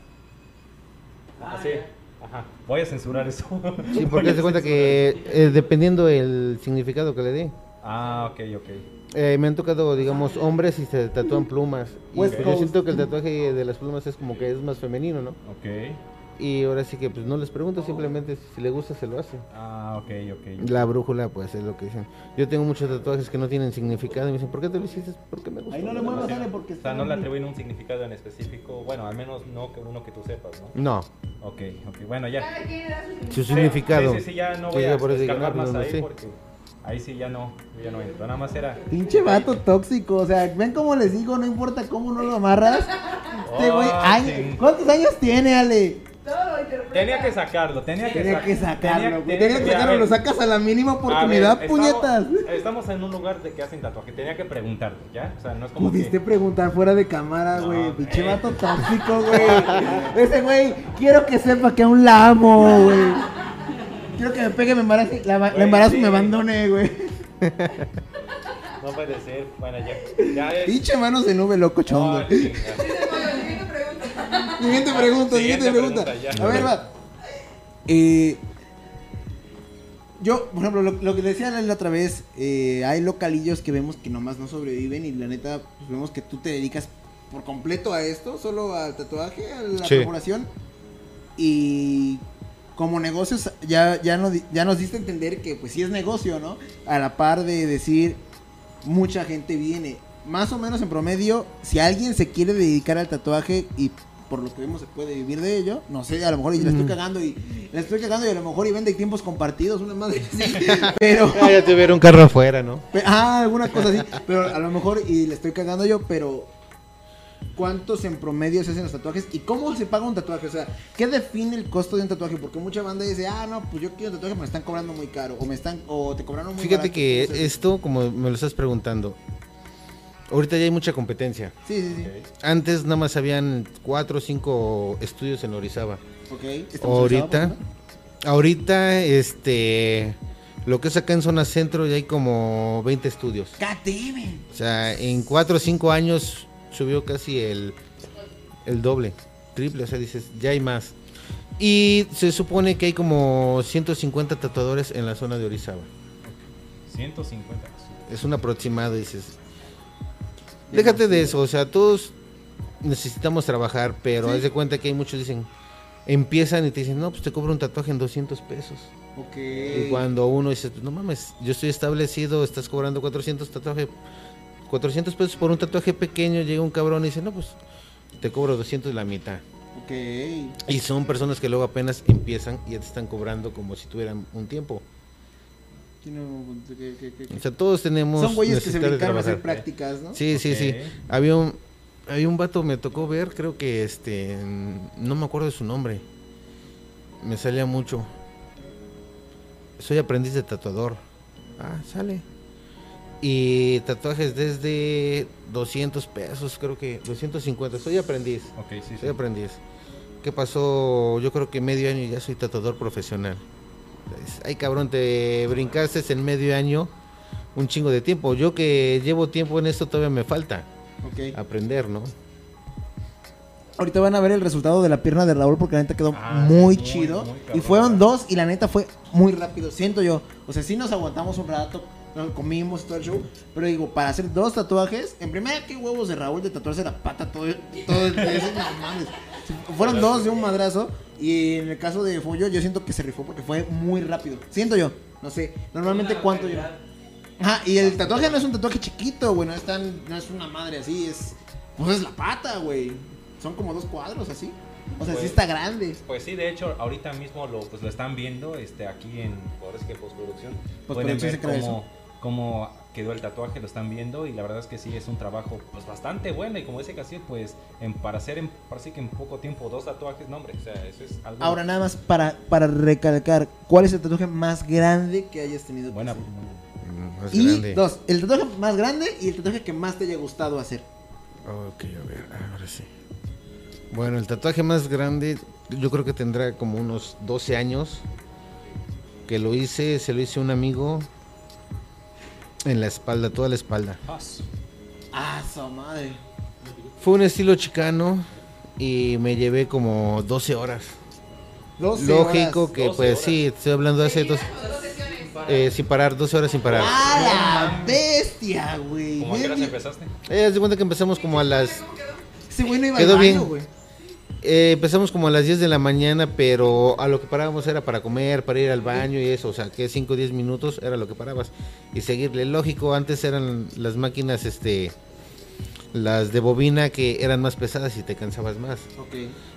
Ah, Así. ya. Ajá. Voy a censurar eso. Sí, porque se cuenta que eh, dependiendo el significado que le dé. Ah, ok, ok. Eh, me han tocado, digamos, hombres y se tatúan plumas. Y pues, yo siento que el tatuaje de las plumas es como que es más femenino, ¿no? Ok. Y ahora sí que pues no les pregunto, simplemente si le gusta se lo hace. Ah, ok, ok. La brújula, pues es lo que dicen. Yo tengo muchos tatuajes que no tienen significado y me dicen, ¿por qué te lo hiciste? Porque me gusta. Ahí no le muevas, más". Ale, porque O sea, no le atribuyen un significado en específico. Bueno, al menos no que uno que tú sepas, ¿no? No, Ok, ok. Bueno, ya. Su significado. Sí, sí, sí, ya no Sí, voy ya a por eso digo, escarbar no, más no, ahí sí. porque ahí sí ya no, ya no entro. Nada más era. Pinche vato tóxico, o sea, ven como les digo, no importa cómo no lo amarras. Este güey, Oh, sí. ¿cuántos años tiene, Ale? Tenía que sacarlo, tenía que, Tenía que sacarlo, tenía- Tenía que sacarlo, ver, lo sacas a la mínima ver, oportunidad, estamos- puñetas. Estamos en un lugar de que hacen tatuaje, tenía que preguntarlo, ¿ya? O sea, no es como Pudiste que... preguntar fuera de cámara, No, güey. Pinche vato [laughs] tóxico, güey. Ese güey, quiero que sepa que aún la amo, güey. Quiero que me pegue, me embarace, la, embarazo y sí. me abandone, güey. No puede ser, bueno, ya. Ya es... Pinche manos de nube loco chongo. No, siguiente pregunta. Siguiente pregunta, siguiente, Siguiente pregunta. pregunta, ya. A ver, va. Eh, yo, por ejemplo, lo, lo que decía la otra vez, eh, hay localillos que vemos que nomás no sobreviven y la neta, pues vemos que tú te dedicas por completo a esto, solo al tatuaje, a la Sí. perforación. Y como negocios, ya, ya, nos, di- ya nos diste a entender que pues sí es negocio, ¿no? A la par de decir, mucha gente viene. Más o menos en promedio, si alguien se quiere dedicar al tatuaje y por lo que vemos se puede vivir de ello, no sé, a lo mejor y la estoy Mm. cagando y la estoy cagando y a lo mejor y vende tiempos compartidos, una madre así, [laughs] pero Ah, ya te hubiera un carro afuera, ¿no? Ah, alguna cosa así. Pero a lo mejor, y le estoy cagando yo, pero ¿cuántos en promedio se hacen los tatuajes? ¿Y cómo se paga un tatuaje? O sea, ¿qué define el costo de un tatuaje? Porque mucha banda dice, ah, no, pues yo quiero un tatuaje, me están cobrando muy caro. O me están, o te cobraron muy Fíjate barato. que esto, como me lo estás preguntando, ahorita ya hay mucha competencia. Sí, sí, sí. Antes nada más habían cuatro o cinco estudios en Orizaba. Ok. estamos Ahorita, avisados, ahorita, este, lo que es acá en zona centro ya hay como 20 estudios. it. O sea, en cuatro o cinco años subió casi el, el doble, triple, o sea, dices, ya hay más. Y se supone que hay como 150 tatuadores en la zona de Orizaba. 150. Es un aproximado, dices. Déjate de eso, o sea, todos necesitamos trabajar, pero Sí. haz de cuenta que hay muchos dicen, empiezan y te dicen, no, pues te cobro un tatuaje en 200 pesos. Ok. Y cuando uno dice, no mames, yo estoy establecido, estás cobrando 400 tatuaje, 400 pesos por un tatuaje pequeño, llega un cabrón y dice, no, pues te cobro 200 la mitad. Ok. Y son personas que luego apenas empiezan y ya te están cobrando como si tuvieran un tiempo. Que- O sea, todos tenemos Son güeyes que se dedicaron a hacer prácticas, ¿no? Sí, sí, sí. Había un, había un vato, me tocó ver, creo que este, no me acuerdo de su nombre. Me salía mucho. Soy aprendiz de tatuador. Ah, sale. Y tatuajes desde 200 pesos, creo que 250. Soy aprendiz, Ok, sí, sí. soy aprendiz. ¿Qué pasó? Yo creo que medio año ya soy tatuador profesional. Es- Ay, cabrón, te brincaste en medio año un chingo de tiempo. Yo que llevo tiempo en esto todavía me falta Ok. aprender, ¿no? Ahorita van a ver el resultado de la pierna de Raúl porque la neta quedó Ah, muy chido. muy y fueron dos y la neta fue muy rápido. Siento yo. O sea, sí nos aguantamos un rato, comimos todo el show. Pero digo, para hacer dos tatuajes, en primera, qué huevos de Raúl de tatuarse la pata todo, el- todo el eso, no mames. Fueron dos de un madrazo. Y en el caso de Follo, yo siento que se rifó porque fue muy rápido. Siento yo. No sé. Normalmente cuánto yo. Ajá, y el tatuaje no es un tatuaje chiquito, güey. No es, tan- no es una madre así, es. Pues es la pata, güey. Son como dos cuadros así. O sea, sí Pues- está grande. Pues sí, de hecho, ahorita mismo lo, pues, lo están viendo este, aquí en ahora sí que postproducción. Pueden Postproducción ver se crea cómo, cómo quedó el tatuaje, lo están viendo y la verdad es que sí, es un trabajo pues bastante bueno y como dice Casi, pues en, para hacer en, parece que en poco tiempo dos tatuajes, no hombre, o sea, eso es algo... Ahora, nada más para, para recalcar, ¿cuál es el tatuaje más grande que hayas tenido? Buena, Más Y grande. dos, el tatuaje más grande y el tatuaje que más te haya gustado hacer. Ok, a ver, ahora sí. Bueno, el tatuaje más grande, yo creo que tendrá como unos 12 años. Que lo hice, se lo hice a un amigo en la espalda, toda la espalda. Ah, su- madre. Fue un estilo chicano y me llevé como 12 horas. 12 Lógico horas. que 12 pues horas. sí, estoy hablando de hace dos, Dos sesiones. eh, sin parar, 12 horas sin parar. ¡Ah, la bestia, güey! ¿Cómo a qué horas empezaste? Eh, de cuenta que empezamos como a las Ese güey no iba Quedó al baño, bien. güey. Eh, empezamos como a las 10 de la mañana, pero a lo que parábamos era para comer, para ir al baño y eso, o sea, que 5 o 10 minutos era lo que parabas. Y seguirle, lógico, antes eran las máquinas, este, las de bobina que eran más pesadas y te cansabas más. Ok.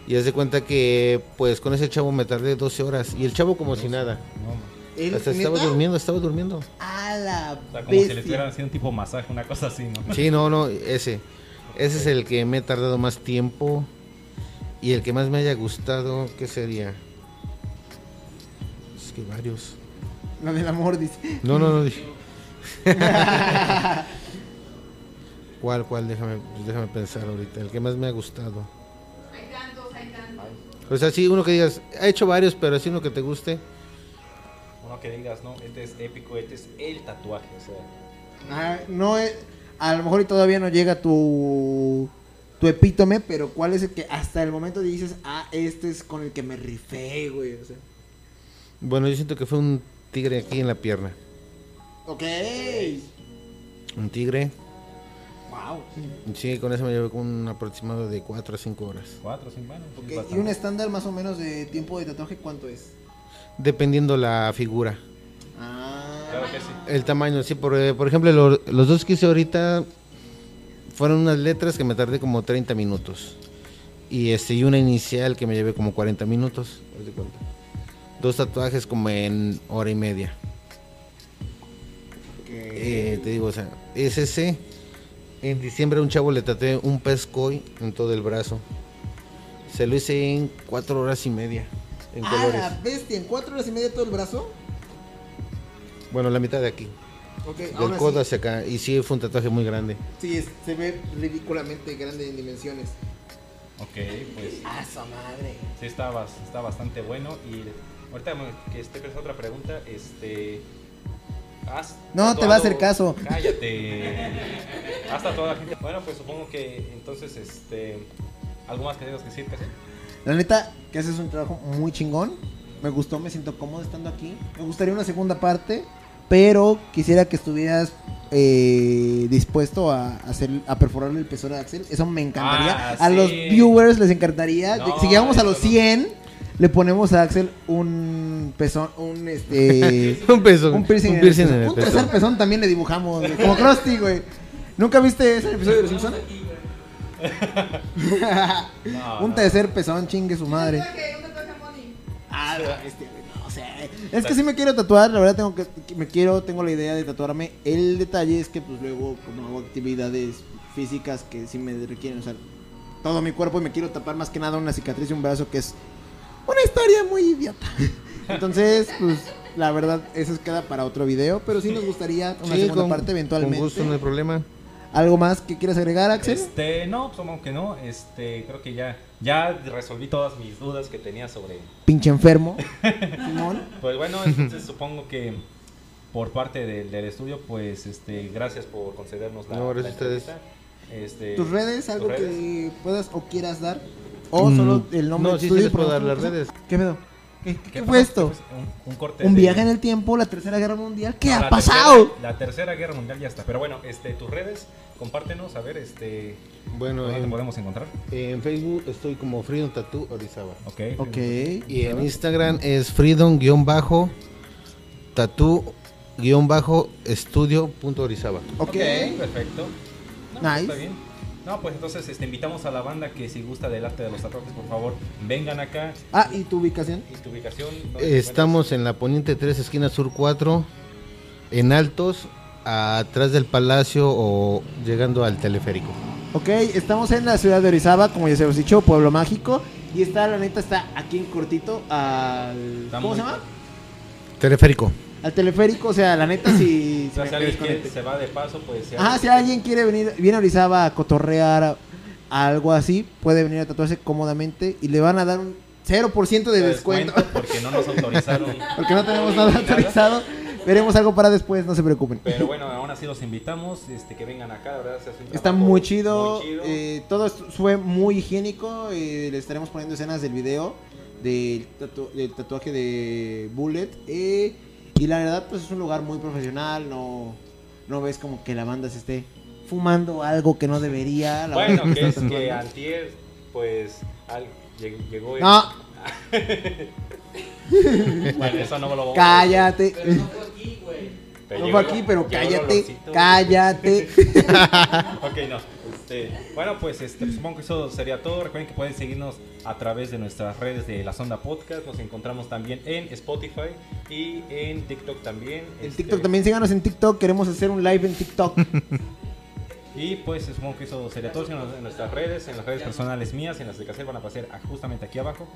Y haz de cuenta que, pues, con ese chavo me tardé 12 horas y el chavo como si nada. No, hombre. ¿Él, Hasta estaba neta? durmiendo, estaba durmiendo. A la O sea, como si le bestia. estuvieran haciendo un tipo masaje, una cosa así, ¿no? Sí, no, no, ese. Ese es el que me he tardado más tiempo. Y el que más me haya gustado, ¿qué sería? Es que varios. La del amor, dice. No, no, no. dije. [laughs] ¿Cuál, cuál? Déjame, déjame pensar ahorita. El que más me ha gustado. Hay tantos, hay tantos. O sea, sí, uno que digas, ha hecho varios, pero así uno que te guste. Uno que digas, no, este es épico, este es el tatuaje, o sea. Ah, no es, a lo mejor y todavía no llega tu tu epítome, pero ¿cuál es el que hasta el momento dices, ah, este es con el que me rifé, güey? O sea, Bueno, yo siento que fue un tigre aquí en la pierna. ok. Un tigre. Wow. Sí, con eso me llevé con un aproximado de 4 a 5 horas. Cuatro, cinco años. sí, Ok, ¿Y un estándar más o menos de tiempo de tatuaje cuánto es? Dependiendo la figura. Ah, Claro que sí. El tamaño, sí, por, eh, por ejemplo, lo- los dos que hice ahorita fueron unas letras que me tardé como 30 minutos. Y este y una inicial que me llevé como 40 minutos. Dos tatuajes como en hora y media. Eh, te digo, o sea, es ese. En diciembre a un chavo le tatué un pez koi en todo el brazo. Se lo hice en cuatro horas y media. En ah, colores. la bestia, en cuatro horas y media todo el brazo. Bueno, la mitad de aquí. Ok, Del codo hacia acá. Y sí, fue un tatuaje muy grande. sí, es- se ve ridículamente grande en dimensiones. Ok, pues Ah, esa madre. sí está, está bastante bueno. Y ahorita que esté pensando otra pregunta, este... ¿has No, te va a hacer tatuado- caso. Cállate. ¿Has tatuado a gente? Bueno, pues supongo que entonces, este... ¿Algo más que tengas que decir, Casi? La neta, que haces un trabajo muy chingón. Me gustó, me siento cómodo estando aquí. Me gustaría una segunda parte, pero quisiera que estuvieras eh, dispuesto a hacer a perforarle el pezón a Axel. Eso me encantaría. Ah, a sí. los viewers les encantaría. No, si llegamos a los eso no. 100, le ponemos a Axel un pezón, un este [laughs] un peso. un piercing, en, piercing el en pezón. el Un tercer pezón también le dibujamos, güey, como Krusty, güey. ¿Nunca viste ese episodio de Los Simpsons? [laughs] No, [laughs] un tercer pezón, chingue su madre. Un tatuaje, un tatuaje money. Ah, bestia, güey, no sé. Es que sí me quiero tatuar, la verdad tengo que que me quiero, tengo la idea de tatuarme. El detalle es que pues luego como hago actividades físicas que sí me requieren usar todo mi cuerpo y me quiero tapar más que nada una cicatriz de un brazo que es una historia muy idiota. [laughs] Entonces, pues la verdad eso queda para otro video, pero sí nos gustaría una Sí, segunda con- parte eventualmente. Con gusto, no hay problema. ¿Algo más que quieras agregar, Axel? Este, no, supongo que no. Este, creo que ya, ya resolví todas mis dudas que tenía sobre. Pinche enfermo. [laughs] Simón. Pues bueno, entonces supongo que por parte del, del estudio, pues, este, gracias por concedernos la, No, la gracias a ustedes. entrevista. Este, ¿Tus redes? ¿Algo ¿tus redes? que puedas o quieras dar? ¿O Mm, solo el nombre no, del sí, sí estudio les puedo dar las redes. ¿Qué pedo? ¿Qué, qué- qué pasó? fue esto? Un, un corte ¿Un de- viaje en el tiempo? ¿La tercera guerra mundial? ¿Qué No, ha la pasado? tercera- la tercera guerra mundial ya está. Pero bueno, este, tus redes, compártenos, a ver, este, Bueno, ¿dónde en, podemos encontrar? en Facebook estoy como Freedom Tattoo Orizaba. Ok. Ok. Y en Instagram es freedom-tattoo-estudio.orizaba. Ok. perfecto. No, pues, Nice. Está bien. No, pues entonces este, invitamos a la banda que si gusta del arte de los tatuajes, por favor, vengan acá. Ah, ¿y tu ubicación? ¿Y tu ubicación? ¿Dónde te Estamos en la Poniente 3, esquina sur 4, en Altos, atrás del Palacio o llegando al teleférico. Ok, estamos en la ciudad de Orizaba, como ya se os dicho, pueblo mágico. Y está, la neta, está aquí en cortito al... ¿Cómo se llama? Teleférico. Al teleférico, o sea, la neta, si... O sea, me si alguien quiere- desconecte. se va de paso, pues... si Ajá, si alguien quiere venir, viene a Orizaba a cotorrear a- algo así, puede venir a tatuarse cómodamente y le van a dar un 0% de descuento. Porque no nos autorizaron. [laughs] Porque no tenemos nada autorizado. Veremos algo para después, no se preocupen. Pero bueno, aún así los invitamos este, que vengan acá, la verdad se hace un Está muy chido. muy chido. eh, todo fue muy higiénico. eh, le estaremos poniendo escenas del video del, tatu- del tatuaje de Bullet. eh, y la verdad, pues es un lugar muy profesional. No, no ves como que la banda se esté fumando algo que no debería. La Bueno, que es que antier, pues, al- lleg- llegó el... No, [laughs] Bueno, eso no me lo a cállate. Pero no fue aquí, güey. Pero No fue aquí, pero cállate. Cállate. [laughs] ok, no. Este, bueno, pues este, supongo que eso sería todo. Recuerden que pueden seguirnos a través de nuestras redes de La Sonda Podcast. Nos encontramos también en Spotify y en TikTok también. En Este, TikTok también síganos en TikTok. Queremos hacer un live en TikTok. [laughs] Y pues supongo que eso sería todo. En nuestras redes, en las redes personales mías, en las de Cacer van a aparecer a- justamente aquí abajo.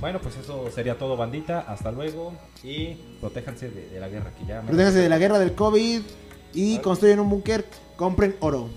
Bueno, pues eso sería todo, bandita. Hasta luego y protéjanse de, de la guerra que ya. Protéjanse de la guerra del COVID y construyen un búnker. Compren oro.